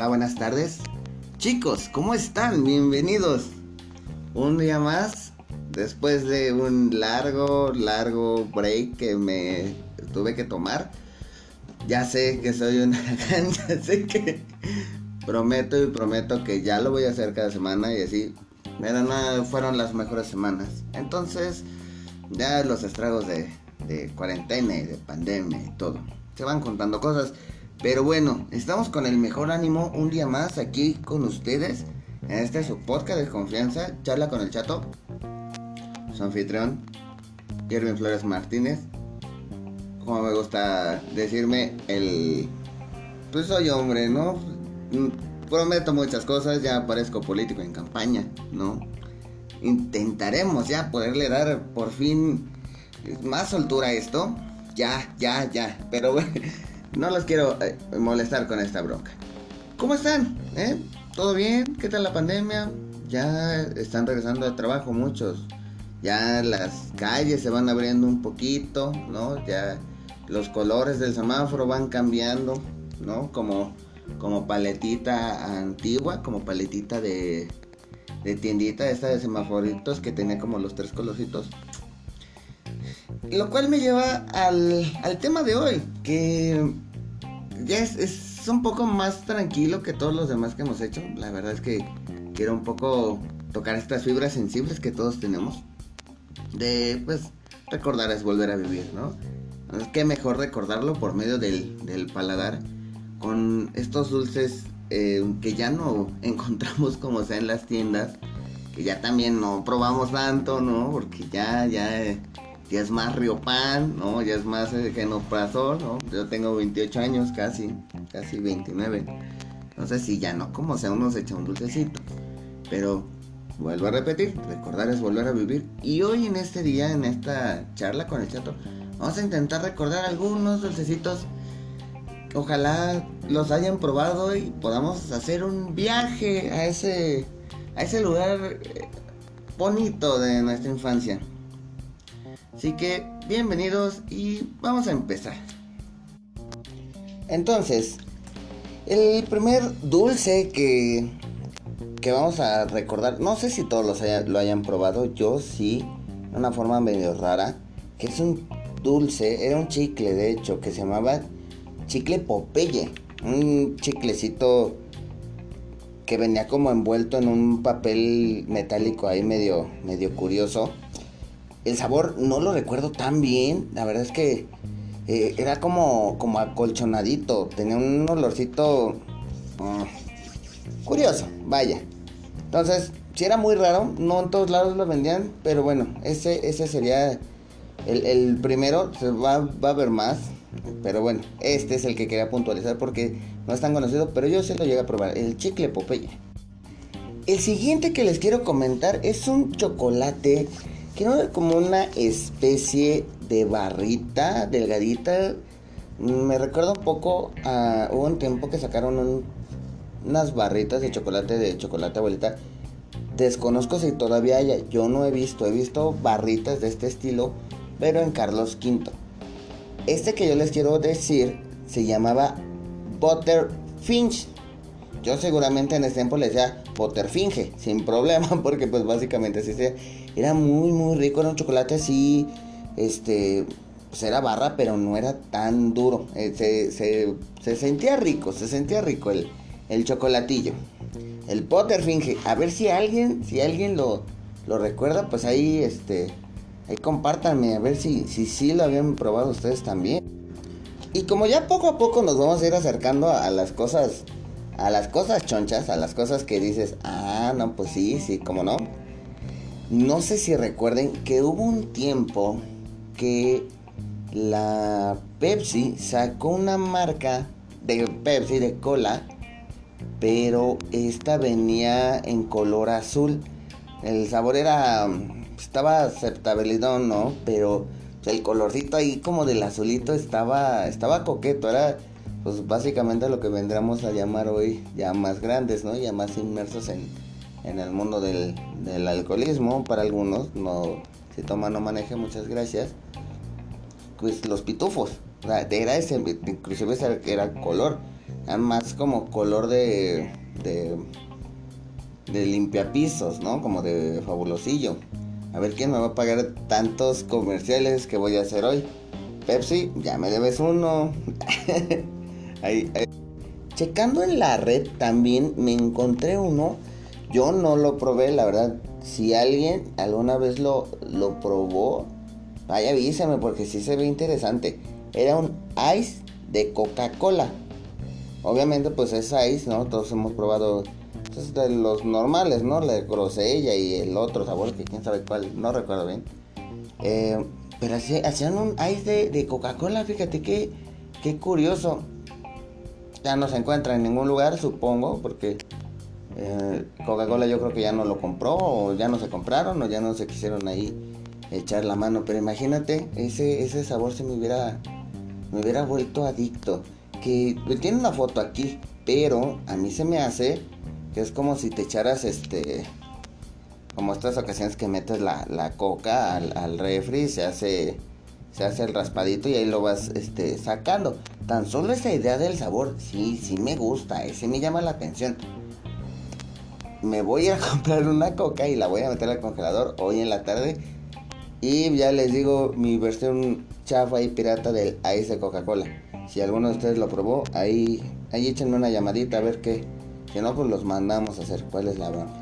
Hola, buenas tardes. Chicos, ¿cómo están? Bienvenidos. Un día más, después de un largo, largo break que me tuve que tomar. Ya sé que soy una ya sé que prometo y prometo que ya lo voy a hacer cada semana y así. Pero no fueron las mejores semanas. Entonces, ya los estragos de cuarentena y de pandemia y todo. Se van contando cosas. Pero bueno, estamos con el mejor ánimo un día más aquí con ustedes. En este su podcast de confianza, charla con el chato. Su anfitrión, Irving Flores Martínez. Como me gusta decirme, el... Pues soy hombre, ¿no? Prometo muchas cosas, ya parezco político en campaña, ¿no? Intentaremos ya poderle dar por fin más soltura a esto. Ya, ya, ya. Pero bueno no los quiero eh, molestar con esta bronca. ¿Cómo están? ¿Eh? ¿Todo bien? ¿Qué tal la pandemia? Ya están regresando a trabajo muchos. Ya las calles se van abriendo un poquito, ¿no? Ya los colores del semáforo van cambiando, ¿no? Como, como paletita antigua, como paletita de, de tiendita esta de semaforitos que tenía como los tres colorcitos. Lo cual me lleva al, tema de hoy, que ya es, un poco más tranquilo que todos los demás que hemos hecho. La verdad es que quiero un poco tocar estas fibras sensibles que todos tenemos. De, pues, recordar es volver a vivir, ¿no? Es que mejor recordarlo por medio del, paladar con estos dulces eh, que ya no encontramos como sea en las tiendas, que ya también no probamos tanto, ¿no? Porque ya, ya ya es más Riopan, ¿no? Ya es más eh, Genoprazol, ¿no? Yo tengo 28 años, casi, casi 29. No sé si ya no, como sea, uno se echa un dulcecito. Pero vuelvo a repetir, recordar es volver a vivir. Y hoy en este día, en esta charla con el chato, vamos a intentar recordar algunos dulcecitos. Ojalá los hayan probado y podamos hacer un viaje a ese, a ese lugar eh, bonito de nuestra infancia. Así que bienvenidos y vamos a empezar. Entonces, el primer dulce que, que vamos a recordar, no sé si todos los lo hayan probado, yo sí, de una forma medio rara, que es un dulce, era un chicle de hecho, que se llamaba chicle Popeye, un chiclecito que venía como envuelto en un papel metálico ahí medio, medio curioso el sabor no lo recuerdo tan bien. La verdad es que eh, era como, como acolchonadito. Tenía un olorcito mm, curioso, vaya. Entonces, si era muy raro, no en todos lados lo vendían, pero bueno, ese, ese sería el, primero. Se va, va, a ver más, pero bueno, este es el que quería puntualizar porque no es tan conocido, pero yo sí lo llegué a probar. El chicle Popeye. El siguiente que les quiero comentar es un chocolate Ver como una especie de barrita delgadita. Me recuerda un poco a. Hubo un tiempo que sacaron unas barritas de chocolate de chocolate abuelita. Desconozco si todavía haya. Yo no he visto. He visto barritas de este estilo, pero en Carlos V. Este que yo les quiero decir se llamaba Butterfinch. Yo seguramente en ese tiempo le decía Butterfinge, sin problema, porque pues básicamente así se era muy, muy rico. Era un chocolate así, este, pues era barra, pero no era tan duro. Eh, se, sentía rico, se sentía rico el, el chocolatillo. El Potterfinge. A ver si alguien, si alguien lo, lo recuerda, pues ahí, este, ahí compártanme, a ver si, si sí lo habían probado ustedes también. Y como ya poco a poco nos vamos a ir acercando a, las cosas, a las cosas chonchas, a las cosas que dices, ah, no, pues sí, sí, como no. No sé si recuerden que hubo un tiempo que la Pepsi sacó una marca de Pepsi de cola, pero esta venía en color azul. El sabor era estaba aceptabilidad, ¿no? Pero el colorcito ahí como del azulito estaba estaba coqueto, era pues básicamente lo que vendríamos a llamar hoy ya más grandes, ¿no? Ya más inmersos en en el mundo del, alcoholismo para algunos, no, si toma no maneje, muchas gracias, pues los pitufos, era ese, inclusive era color, más como color de, de, de limpiapisos, ¿no? Como de fabulosillo. A ver quién me va a pagar tantos comerciales que voy a hacer hoy. Pepsi, ya me debes uno. Checando en la red también me encontré uno. Yo no lo probé, la verdad. Si alguien alguna vez lo, lo probó, vaya avísame porque sí se ve interesante. Era un ice de Coca-Cola. Obviamente pues es ice, ¿no? Todos hemos probado pues, los normales, ¿no? La de grosella y el otro sabor que quién sabe cuál, no recuerdo bien. Eh, pero hacían un ice de, Coca-Cola, fíjate qué, qué curioso. Ya no se encuentra en ningún lugar, supongo, porque eh, Coca-Cola yo creo que ya no lo compró, o ya no se compraron, o ya no se quisieron ahí echar la mano. Pero imagínate, ese, ese sabor se me hubiera, me hubiera vuelto adicto. Que tiene una foto aquí, pero a mí se me hace que es como si te echaras este como estas ocasiones que metes la, coca al, al, refri se hace se hace el raspadito y ahí lo vas este sacando tan solo esa idea del sabor sí sí me gusta ese me llama la atención me voy a comprar una coca y la voy a meter al congelador hoy en la tarde y ya les digo mi versión chafa y pirata del ice de Coca Cola si alguno de ustedes lo probó ahí ahí échenme una llamadita a ver qué que no, pues los mandamos a hacer. ¿Cuál es la bronca?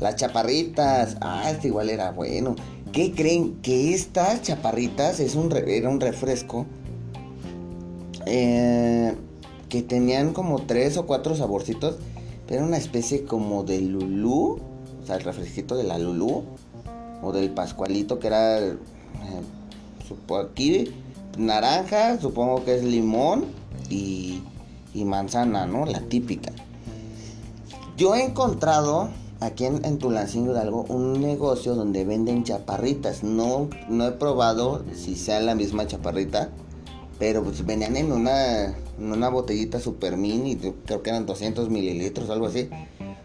Las chaparritas. Ah, este igual era bueno. ¿Qué creen? Que estas chaparritas es un era un refresco. Eh, que tenían como tres o cuatro saborcitos. Pero una especie como de lulú. O sea, el refresquito de la lulú. O del pascualito que era... Eh, aquí naranja, supongo que es limón y, y manzana, ¿no? La típica. Yo he encontrado aquí en, en Hidalgo un negocio donde venden chaparritas. No, no he probado si sea la misma chaparrita, pero pues venían en una, en una botellita super mini, creo que eran 200 mililitros, algo así.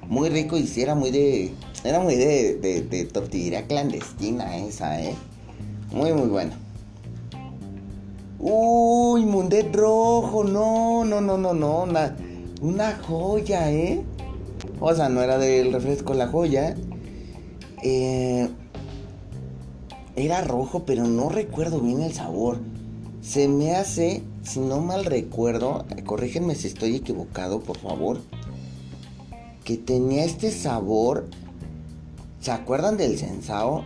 Muy rico y sí era muy de, era muy de, de, tortillería clandestina esa, ¿eh? Muy, muy bueno. Uy, Mundet rojo, no, no, no, no, no, una, una joya, ¿eh? O sea, no era del refresco la joya. Eh, era rojo, pero no recuerdo bien el sabor. Se me hace, si no mal recuerdo, corrígenme si estoy equivocado, por favor. Que tenía este sabor. ¿Se acuerdan del sensao?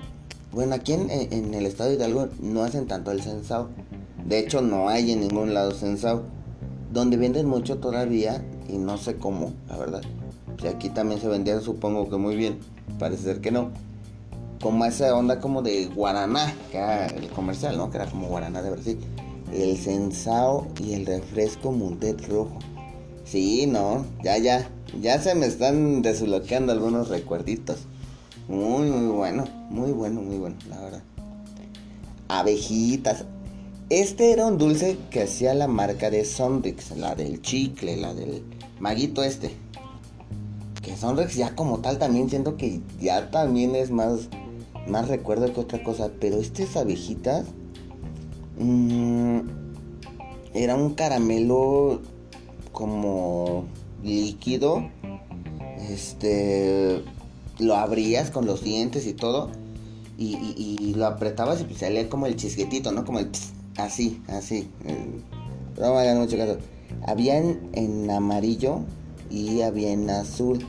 Bueno, aquí en, en, el estado de Hidalgo no hacen tanto el sensao. De hecho, no hay en ningún lado sensao. Donde venden mucho todavía, y no sé cómo, la verdad y aquí también se vendía, supongo que muy bien. Parece ser que no. Como esa onda como de guaraná, que era el comercial, ¿no? Que era como guaraná de Brasil. El sensao y el refresco Mundet rojo. Sí, no, ya, ya. Ya se me están desbloqueando algunos recuerditos. Muy, muy bueno. Muy bueno, muy bueno, la verdad. Abejitas. Este era un dulce que hacía la marca de Sonrix, la del chicle, la del maguito este que Sonrex ya como tal también siento que ya también es más, más recuerdo que otra cosa. Pero estas abejitas mmm, era un caramelo como líquido. Este lo abrías con los dientes y todo. Y, lo apretabas y pues salía como el chisquetito, ¿no? Como el así, así. Pero no hagan mucho caso. Había en amarillo y había en azul.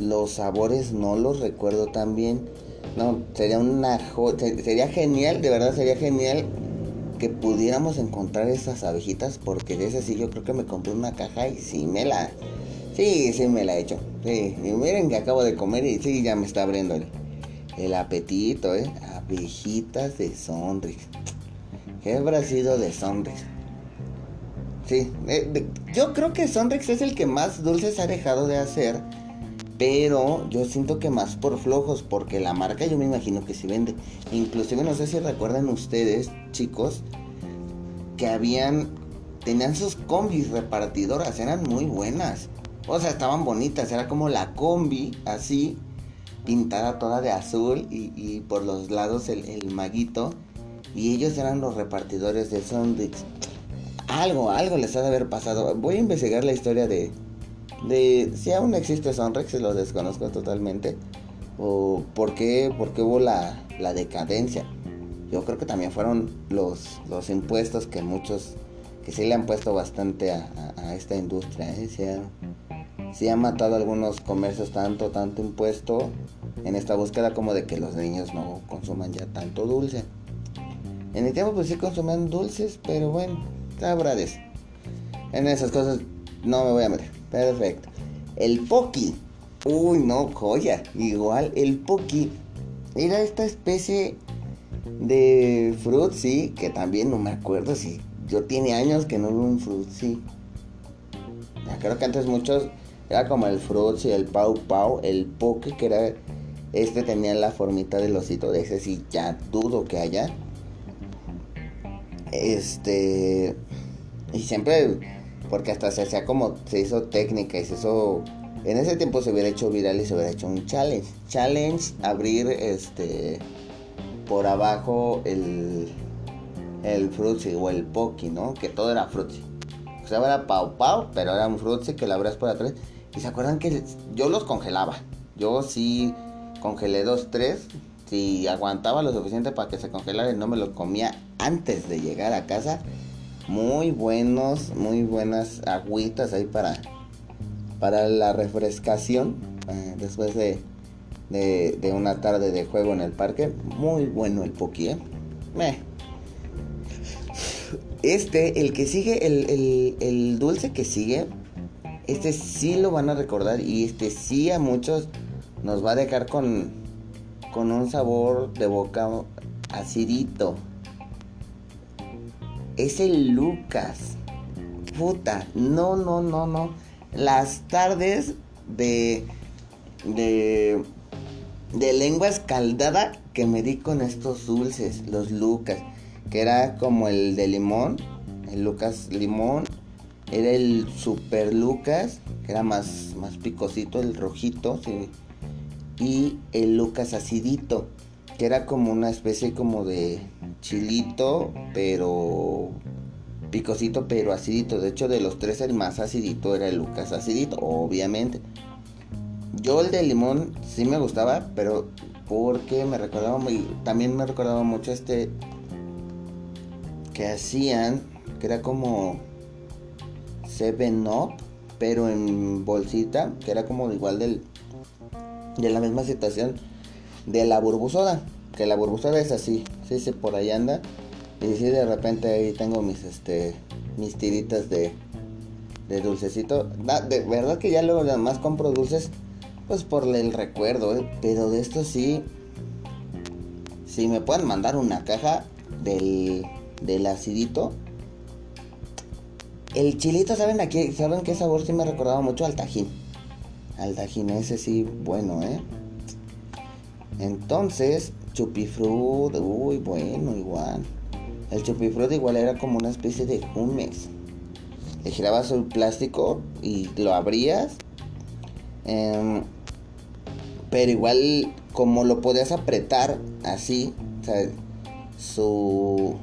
Los sabores no los recuerdo tan bien. No, sería una sería genial, de verdad sería genial que pudiéramos encontrar esas abejitas porque de esas sí yo creo que me compré una caja y sí me la sí, sí me la he hecho. Sí, y miren que acabo de comer y sí ya me está abriendo el, apetito, eh. Abejitas de Sonrix. ¿Qué habrá sido de Sonrix? Sí, eh, yo creo que Sonrix es el que más dulces ha dejado de hacer pero yo siento que más por flojos, porque la marca yo me imagino que sí vende. Inclusive no sé si recuerdan ustedes, chicos, que habían, tenían sus combis repartidoras, eran muy buenas. O sea, estaban bonitas, era como la combi, así, pintada toda de azul y, por los lados el, maguito. Y ellos eran los repartidores de Sondix. algo, algo les ha de haber pasado. Voy a investigar la historia de, de si aún existe Sonrex, lo desconozco totalmente. O por qué, por qué hubo la, decadencia. Yo creo que también fueron los, los impuestos que muchos, que sí le han puesto bastante a, esta industria. ¿eh? Se, ha, matado algunos comercios tanto, tanto impuesto en esta búsqueda como de que los niños no consuman ya tanto dulce. En el tiempo pues sí consumían dulces, pero bueno, sabrás. En esas cosas no me voy a meter. Perfecto. El Poki. Uy, no, joya. Igual, el Poki era esta especie de sí que también no me acuerdo si yo tiene años que no veo un Fruitsy. Ya creo que antes muchos era como el Fruitsy, el Pau Pau, el Poke, que era este tenía la formita del osito de ese sí ya dudo que haya. Este y siempre porque hasta se hacía como se hizo técnica y se hizo en ese tiempo se hubiera hecho viral y se hubiera hecho un challenge. Challenge abrir este por abajo el, el frutzi o el poki, ¿no? Que todo era frutzi. O sea, era pau pau, pero era un frutzi que la abrías por atrás. Y se acuerdan que yo los congelaba. Yo sí congelé dos, tres. Si aguantaba lo suficiente para que se congelara y no me lo comía antes de llegar a casa. Muy buenos, muy buenas agüitas ahí para, para la refrescación. Eh, después de, de, una tarde de juego en el parque. Muy bueno el Poki, ¿eh? Este, el que sigue, el, el, dulce que sigue, este sí lo van a recordar y este sí a muchos nos va a dejar con, con un sabor de boca acidito. Es el Lucas. Puta, no, no, no, no. Las tardes de, de de lengua escaldada que me di con estos dulces, los Lucas, que era como el de limón, el Lucas limón, era el Super Lucas, que era más, más picosito, el rojito, y el Lucas acidito, que era como una especie como de chilito, pero picosito, pero acidito. De hecho, de los tres el más acidito era el Lucas acidito, obviamente. Yo el de limón sí me gustaba, pero porque me recordaba muy, también me recordaba mucho este que hacían, que era como Seven Up, pero en bolsita, que era como igual del de la misma situación de la burbusoda, que la burbusoda es así, sí, sí, por ahí anda. Y si de repente ahí tengo mis este mis tiritas de de dulcecito. de verdad que ya luego además compro dulces pues por el recuerdo, ¿eh? pero de esto sí, si me pueden mandar una caja del, del acidito. El chilito, ¿saben aquí? ¿Saben qué sabor sí me recordaba mucho al tajín? Al tajín, ese sí, bueno, ¿eh? Entonces, chupifrut, uy, bueno, igual. El chupifrut igual era como una especie de humes. Le girabas el plástico y lo abrías. Eh, pero igual, como lo podías apretar así, su,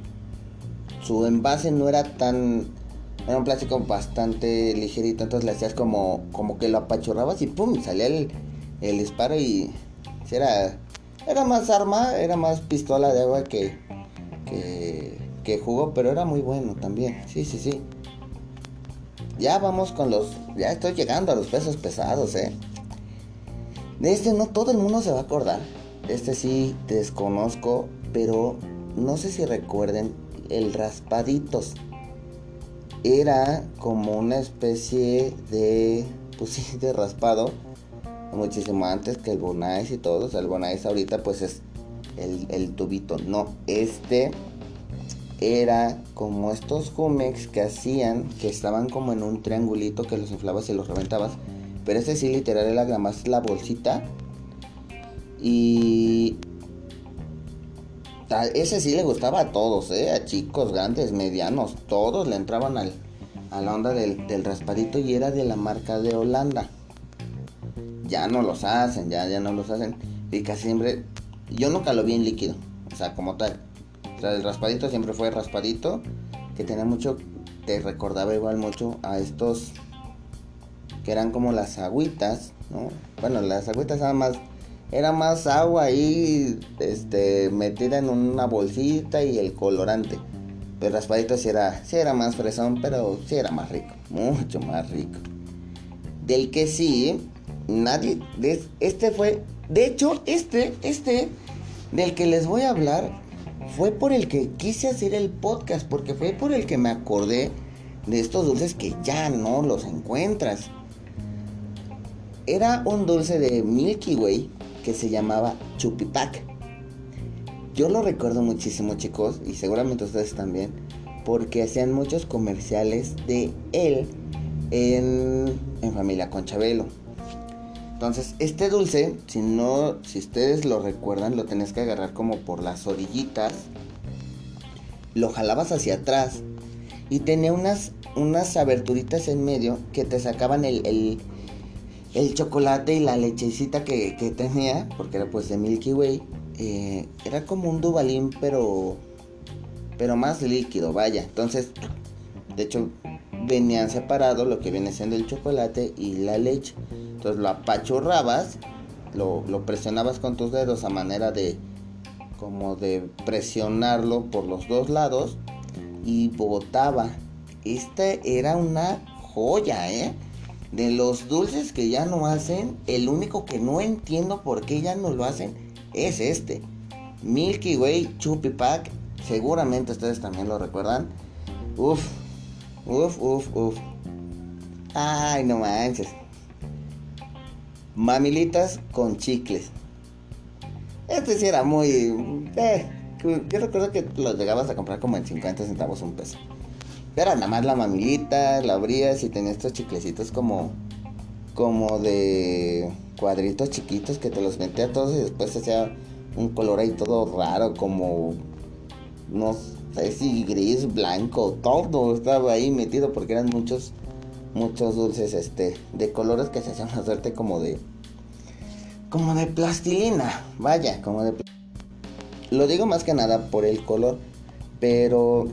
su envase no era tan. Era un plástico bastante ligerito, entonces le hacías como, como que lo apachurrabas y pum, salía el, el disparo y era, era más arma, era más pistola de agua que, que, jugo, pero era muy bueno también. Sí, sí, sí. Ya vamos con los. Ya estoy llegando a los pesos pesados, eh. De este no todo el mundo se va a acordar. Este sí desconozco, pero no sé si recuerden el raspaditos. Era como una especie de, pues sí, de raspado. Muchísimo antes que el Bonais y todo. O sea, el Bonais ahorita pues es el, el tubito. No, este era como estos Jumex que hacían, que estaban como en un triangulito que los inflabas y los reventabas pero este sí literal era más la bolsita. Y ese sí le gustaba a todos, ¿eh? a chicos, grandes, medianos, todos le entraban al, a la onda del, del, raspadito y era de la marca de Holanda. Ya no los hacen, ya, ya no los hacen. Y casi siempre, yo nunca lo vi en líquido, o sea, como tal. O sea, el raspadito siempre fue raspadito, que tenía mucho te recordaba igual mucho a estos que eran como las agüitas, ¿no? Bueno, las agüitas eran más era más agua ahí este metida en una bolsita y el colorante. Pero raspadito sí era, sí era más fresón, pero sí era más rico, mucho más rico. Del que sí, nadie, este fue, de hecho, este, este, del que les voy a hablar, fue por el que quise hacer el podcast, porque fue por el que me acordé de estos dulces que ya no los encuentras. Era un dulce de Milky Way que se llamaba Chupipac. Yo lo recuerdo muchísimo chicos y seguramente ustedes también porque hacían muchos comerciales de él en, en familia Conchabelo. Entonces, este dulce, si no, si ustedes lo recuerdan, lo tenés que agarrar como por las orillitas, lo jalabas hacia atrás y tenía unas, unas aberturitas en medio que te sacaban el, el, chocolate y la lechecita que, tenía, porque era pues de Milky Way. Eh, era como un dubalín, pero, pero más líquido, vaya. Entonces, de hecho, venían separados lo que viene siendo el chocolate y la leche. Entonces lo apachurrabas, lo, presionabas con tus dedos a manera de como de presionarlo por los dos lados y botaba. Este era una joya, ¿eh? De los dulces que ya no hacen, el único que no entiendo por qué ya no lo hacen es este. Milky Way Chupi Pack. Seguramente ustedes también lo recuerdan. Uf, uf, uf, uf. Ay, no manches. Mamilitas con chicles. Este sí era muy... Eh, yo recuerdo que los llegabas a comprar como en 50 centavos un peso. Era nada más la mamilita, la abrías y tenía estos chiclecitos como... Como de cuadritos chiquitos que te los metía todos y después hacía un color ahí todo raro como... No si gris, blanco, todo estaba ahí metido porque eran muchos muchos dulces este de colores que se hacían una suerte como de como de plastilina, vaya, como de lo digo más que nada por el color, pero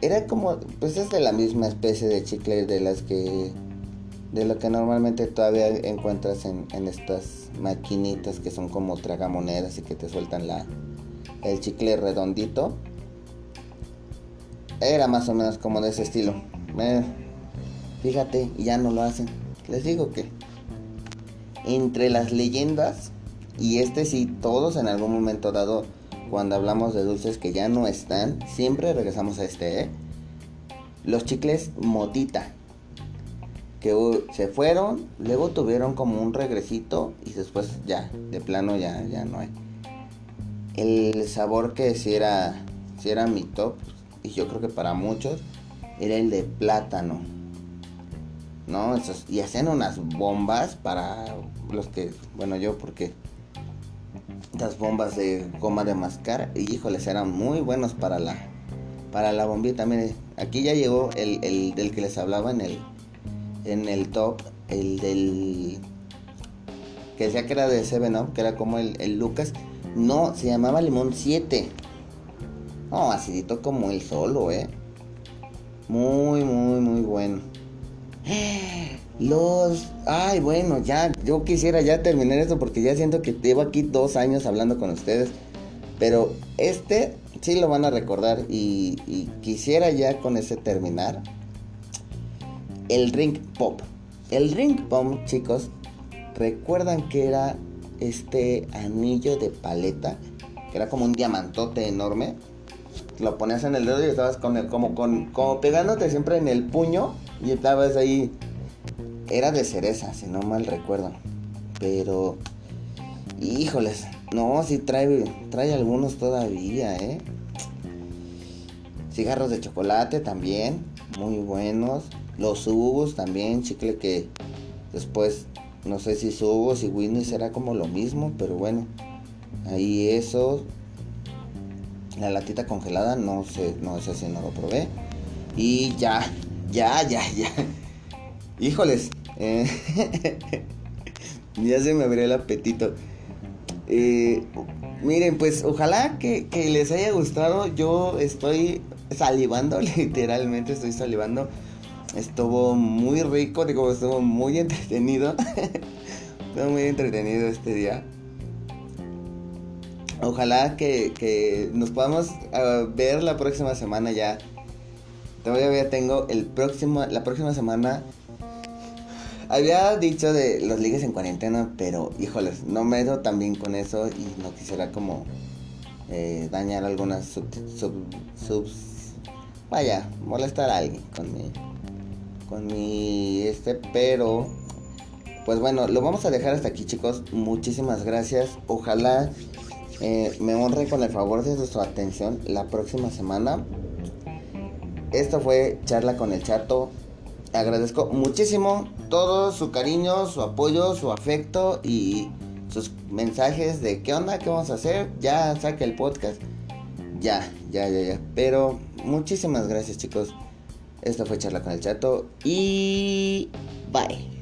era como pues es de la misma especie de chicle de las que de lo que normalmente todavía encuentras en, en estas maquinitas que son como tragamonedas y que te sueltan la el chicle redondito era más o menos como de ese estilo. Eh, Fíjate, ya no lo hacen. Les digo que entre las leyendas, y este sí, todos en algún momento dado, cuando hablamos de dulces que ya no están, siempre regresamos a este, ¿eh? Los chicles motita, que se fueron, luego tuvieron como un regresito y después ya, de plano ya, ya no hay. El sabor que si era, si era mi top, y yo creo que para muchos, era el de plátano ¿no? y hacían unas bombas para los que, bueno, yo porque las bombas de goma de mascar, y híjoles, eran muy buenos para la para la bombita. Mire, aquí ya llegó el, el del que les hablaba en el en el top, el del que decía que era de Seven Up, que era como el, el Lucas. No, se llamaba Limón 7. No, acidito como el solo, eh. Muy, muy, muy bueno. Los... Ay, bueno, ya, yo quisiera ya terminar esto porque ya siento que llevo aquí dos años hablando con ustedes. Pero este sí lo van a recordar y, quisiera ya con ese terminar. El ring pop. El ring pop, chicos, recuerdan que era este anillo de paleta, que era como un diamantote enorme. Lo ponías en el dedo y estabas con el, como, con, como pegándote siempre en el puño y estabas ahí. Era de cereza, si no mal recuerdo. Pero. Híjoles. No, sí trae, trae algunos todavía, ¿eh? Cigarros de chocolate también. Muy buenos. Los subos también. Chicle que después. No sé si subos y Winnie será como lo mismo. Pero bueno. Ahí eso. La latita congelada. No sé. No sé si no lo probé. Y ya. Ya, ya, ya. Híjoles. Eh, ya se me abrió el apetito. Eh, Miren, pues ojalá que, que les haya gustado. Yo estoy salivando, literalmente estoy salivando. Estuvo muy rico, digo, estuvo muy entretenido. estuvo muy entretenido este día. Ojalá que, que nos podamos ver la próxima semana ya. Todavía tengo el próximo, la próxima semana. Había dicho de los ligues en cuarentena, pero híjoles, no me he tan bien con eso y no quisiera como eh, dañar algunas sub, subs. Vaya, molestar a alguien con mi, con mi este, pero pues bueno, lo vamos a dejar hasta aquí chicos. Muchísimas gracias. Ojalá eh, me honre con el favor de su atención la próxima semana. Esto fue Charla con el Chato. Agradezco muchísimo todo su cariño, su apoyo, su afecto y sus mensajes de qué onda, qué vamos a hacer. Ya saque el podcast. Ya, ya, ya, ya. Pero muchísimas gracias chicos. Esto fue Charla con el Chato y bye.